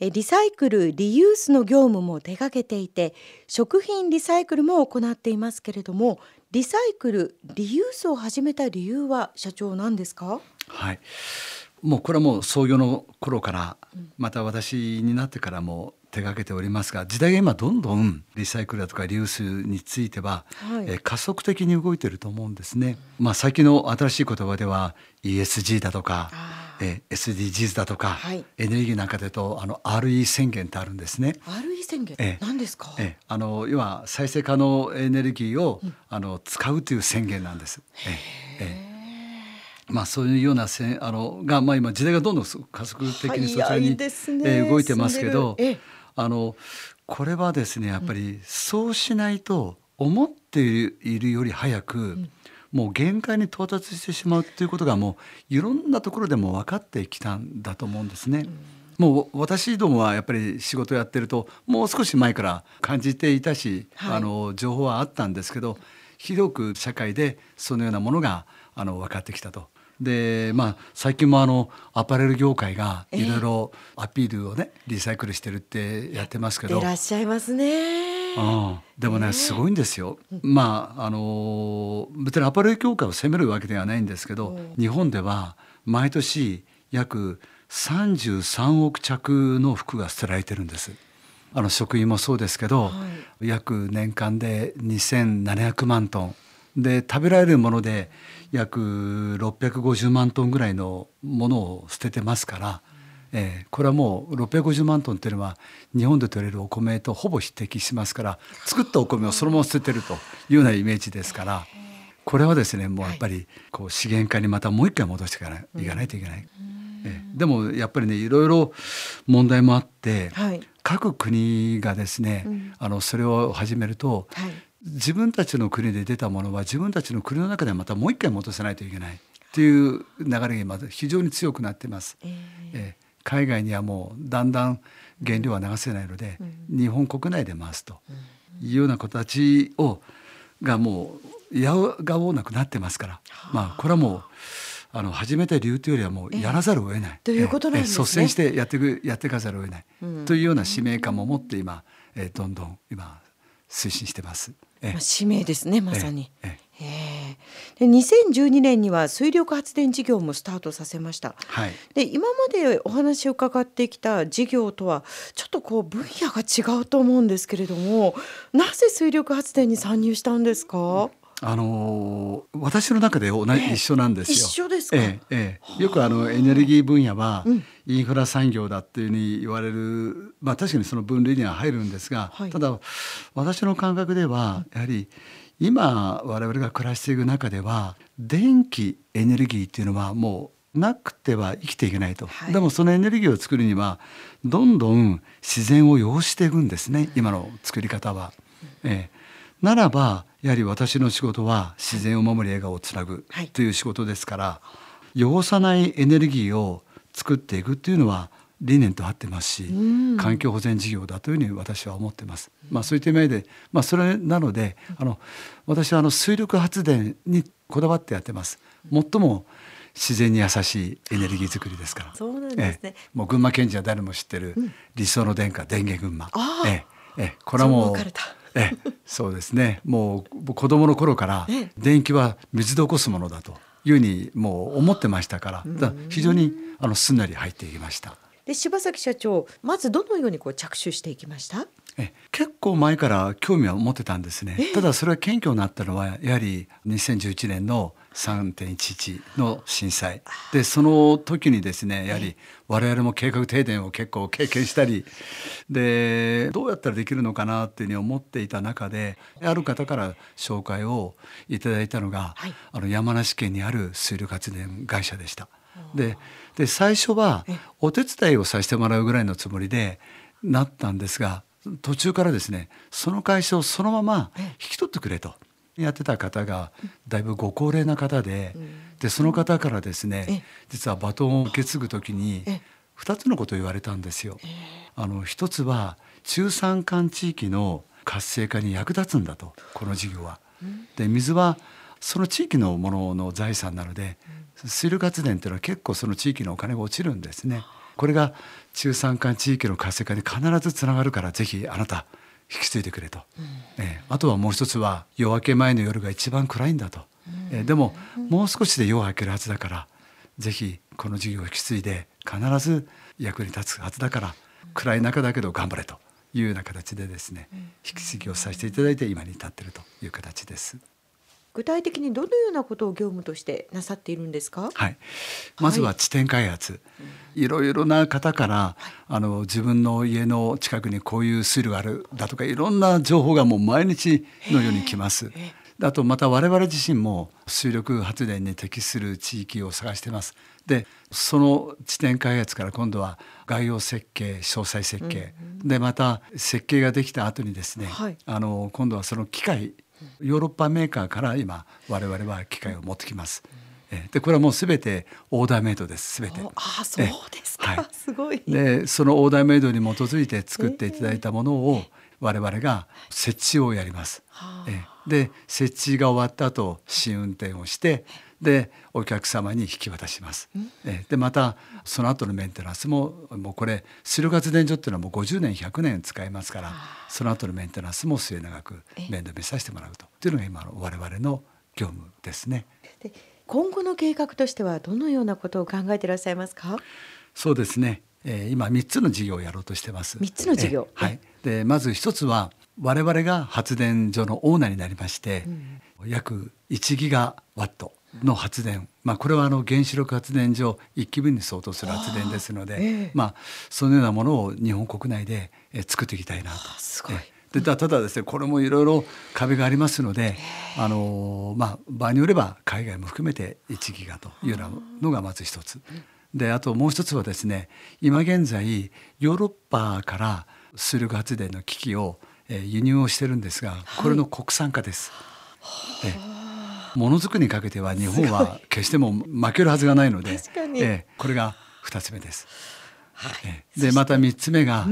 リサイクルリユースの業務も手掛けていて食品リサイクルも行っていますけれどもリサイクルリユースを始めた理由は社長何ですか？はい。もうこれはもう創業の頃からまた私になってからも手掛けておりますが時代が今どんどんリサイクルだとかリユースについては、はい、え加速的に動いてると思うんですね。まあ、最近の新しい言葉では ESG だとかえ SDGs だとか、はい、エネルギーなんかでとあの RE 宣言ってあるんですね。RE 宣言、え何ですか、えあの要は再生可能エネルギーを、うん、あの使うという宣言なんです。ええ。まあ、そういうようなせあのが、まあ、今時代がどんどん加速的にそちらに、ねえ動いてますけどあのこれはですねやっぱりそうしないと思っているより早く、うんもう限界に到達してしまうっていうことがもういろんなところでも分かってきたんだと思うんですね。もう私どもはやっぱり仕事やってるともう少し前から感じていたし、はい、あの情報はあったんですけど広く社会でそのようなものがあの分かってきたと。でまあ最近もあのアパレル業界がいろいろアピールをね、リサイクルしてるってやってますけど。いらっしゃいますね。うん、でもね、すごいんですよ。まああの別にアパレル協会を責めるわけではないんですけど、日本では毎年約33億着の服が捨てられてるんです。あの食品もそうですけど、はい、約年間で2700万トンで食べられるもので約650万トンぐらいのものを捨ててますから。えー、これはもう650万トンっていうのは日本で取れるお米とほぼ匹敵しますから作ったお米をそのまま捨ててるというようなイメージですからこれはですねもうやっぱりこう資源化にまたもう一回戻していかないいかないといけない。えー、でもやっぱりねいろいろ問題もあって、はい、各国がですね、うん、あのそれを始めると、はい、自分たちの国で出たものは自分たちの国の中でまたもう一回戻さないといけないっていう流れがまず非常に強くなってます。えー、えー海外にはもうだんだん原料は流せないので、うん、日本国内で回すというような子たちをがもうやがおうなくなってますから、まあこれはもうあの始めた理由というよりはもうやらざるを得ない、ということなんですね、率先してやっていくやっていかざるを得ない、うん、というような使命感も持って今、えー、どんどん今推進してます。まあ、使命ですねまさに。ええで2012年には水力発電事業もスタートさせました。はい、で今までお話を伺ってきた事業とはちょっとこう分野が違うと思うんですけれどもなぜ水力発電に参入したんですか、あのー、私の中で同じ、一緒なんですよ。一緒ですか？ええええ、よくあのエネルギー分野はインフラ産業だっていうふうに言われる、まあ確かにその分類には入るんですが、はい、ただ私の感覚ではやはり今我々が暮らしていく中では電気エネルギーっていうのはもうなくては生きていけないと、はい、でもそのエネルギーを作るにはどんどん自然を要していくんですね今の作り方は。ええ、ならばやはり私の仕事は自然を守り笑顔をつなぐという仕事ですから、汚さないエネルギーを作っていくっていうのは理念と合ってますし、環境保全事業だというふうに私は思ってます。まあ、そういった意味で、まあ、それなのであの私はあの水力発電にこだわってやってます。最も自然に優しいエネルギー作りですから。そうなんですね。もう群馬県人は誰も知ってる理想の電化電源群馬。えええこれはもう。えそうですねもう子供の頃から電気は水で起こすものだというふうにもう思ってましたからから非常にあのすんなり入っていきました。で柴崎社長まずどのようにこう着手していきました？え結構前から興味は持ってたんですね。ただそれは謙虚になったのはやはり2011年の3.11の震災。でその時にですねやはり我々も計画停電を結構経験したり。でどうやったらできるのかなっていうふうに思っていた中である方から紹介をいただいたのが、はい、あの山梨県にある水力発電会社でした。でで最初はお手伝いをさせてもらうぐらいのつもりでなったんですが途中からですねその会社をそのまま引き取ってくれと。やってた方がだいぶご高齢な方で,、でその方からですね実はバトンを受け継ぐ時に2つのことを言われたんですよ。あの一つは中山間地域の活性化に役立つんだとこの事業は。で水はその地域のものの財産なので、水力発電っていうのは結構その地域のお金が落ちるんですね。これが中山間地域の活性化に必ずつながるからぜひあなた引き継いでくれと、うん、え。ー、あとはもう一つは夜明け前の夜が一番暗いんだと、うん、え。ー、でももう少しで夜が明けるはずだからぜひこの授業を引き継いで必ず役に立つはずだから暗い中だけど頑張れというような形でですね引き継ぎをさせていただいて今に至っているという形です。具体的にどのようなことを業務としてなさっているんですか？はい。まずは地点開発。はい、いろいろな方から、はい、あの自分の家の近くにこういう水路があるだとかいろんな情報がもう毎日のように来ます。あとまた我々自身も水力発電に適する地域を探してます。でその地点開発から今度は概要設計詳細設計、うんうん、でまた設計ができた後にですね、はい、あの今度はその機械ヨーロッパメーカーから今我々は機械を持ってきます。でこれはもうすべてオーダーメイドです。すべて。あそうですか、はい、すごい。でそのオーダーメイドに基づいて作っていただいたものを我々が設置をやります。えで設置が終わった後試運転をしてでお客様に引き渡します。えでまたその後のメンテナンスももうこれ水力発電所っていうのはもう50年100年使えますからその後のメンテナンスも末永く面倒見させてもらうと。いうのが今の我々の業務ですね。で今後の計画としてはどのようなことを考えていらっしゃいますか？そうですね、えー、今3つの事業をやろうとしてます。3つの事業、はい、でまず1つは我々が発電所のオーナーになりまして、うん、約1ギガワットの発電、まあ、これはあの原子力発電所1基分に相当する発電ですので、えー、まあ、そのようなものを日本国内で作っていきたいなと。すごい。でただですねこれもいろいろ壁がありますので、あのまあ、場合によれば海外も含めて1ギガというようなのがまず一つ。であともう一つはですね今現在ヨーロッパから水力発電の機器を輸入をしてるんですがこれの国産化です。はいものづくりにかけては日本は決しても負けるはずがないので、えこれが2つ目です。はい、でまた3つ目が、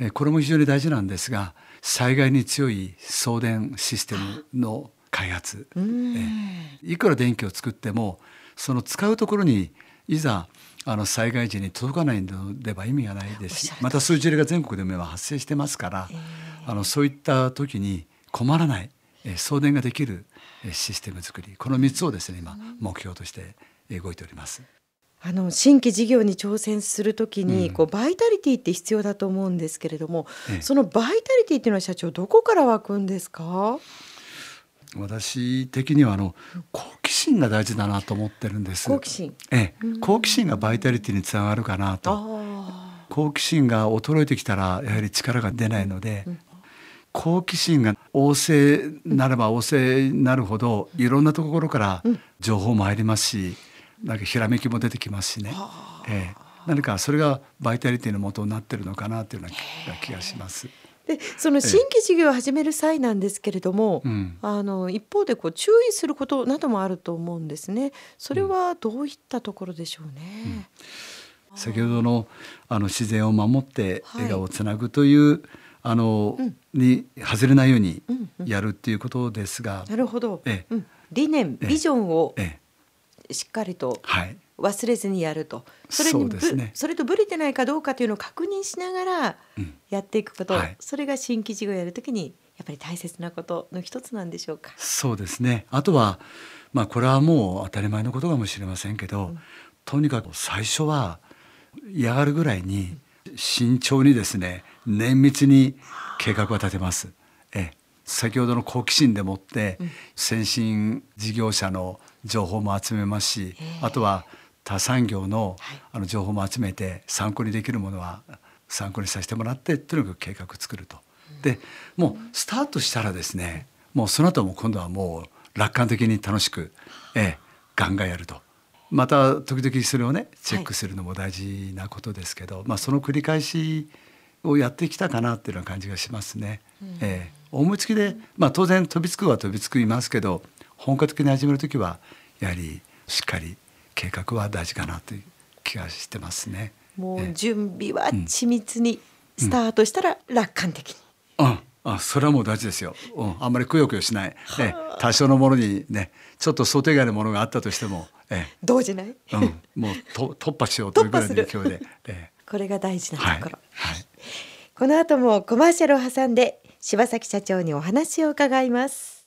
うん、これも非常に大事なんですが災害に強い送電システムの開発、えいくら電気を作ってもその使うところにいざあの災害時に届かないのでは意味がないですしまたそういう事例が全国でも発生してますから、えー、あのそういった時に困らない、え送電ができるシステム作りこの3つをですね今目標として動いております。あの新規事業に挑戦するときに、こうバイタリティって必要だと思うんですけれども、ええ、そのバイタリティっていうのは社長どこから湧くんですか？私的にはあの好奇心が大事だなと思ってるんです。好奇心。ええ、好奇心がバイタリティにつながるかなと。好奇心が衰えてきたらやはり力が出ないので、うん、好奇心が旺盛なれば旺盛になるほどいろんなところから情報も入りますしなんかひらめきも出てきますしね、えー、何かそれがバイタリティの元になってるのかなというような気がします。でその新規事業を始める際なんですけれども、ええ、あの一方でこう注意することなどもあると思うんですね。それはどういったところでしょうね。うん、先ほどのあの自然を守って笑顔をつなぐという、はいあの、うん、に外れないようにやるっていうことですが、なるほど、ええ、理念ビジョンをしっかりと忘れずにやると、それにそ,、ね、それとぶれてないかどうかというのを確認しながらやっていくこと、うんはい、それが新規事業をやるときにやっぱり大切なことの一つなんでしょうか。そうですね。あとは、まあ、これはもう当たり前のことかもしれませんけど、うん、とにかく最初は嫌がるぐらいに慎重にですね綿密に計画は立てます。え先ほどの好奇心でもって先進事業者の情報も集めますし、あとは他産業のあの情報も集めて参考にできるものは参考にさせてもらってとにかく計画作ると。でもうスタートしたらですねもうその後も今度はもう楽観的に楽しく、ええ、ガンガンやると。また時々それをねチェックするのも大事なことですけど、はい、まあその繰り返しをやってきたかなっていうような感じがしますね。うん、えー、思いつきで、まあ、当然飛びつくは飛びつくいますけど本格的に始める時はやはりしっかり計画は大事かなという気がしてますね。もう準備は緻密にスタートしたら楽観的に。うん、うんあそれはもう大事ですよ、うん、あんまりくよくよしない、ね、多少のものにねちょっと想定外のものがあったとしても、ええ、動じない、うん、もうと突破しようというぐらいの勢いで、ええ、これが大事なところ、はい。はい、この後もコマーシャルを挟んで柴崎社長にお話を伺います。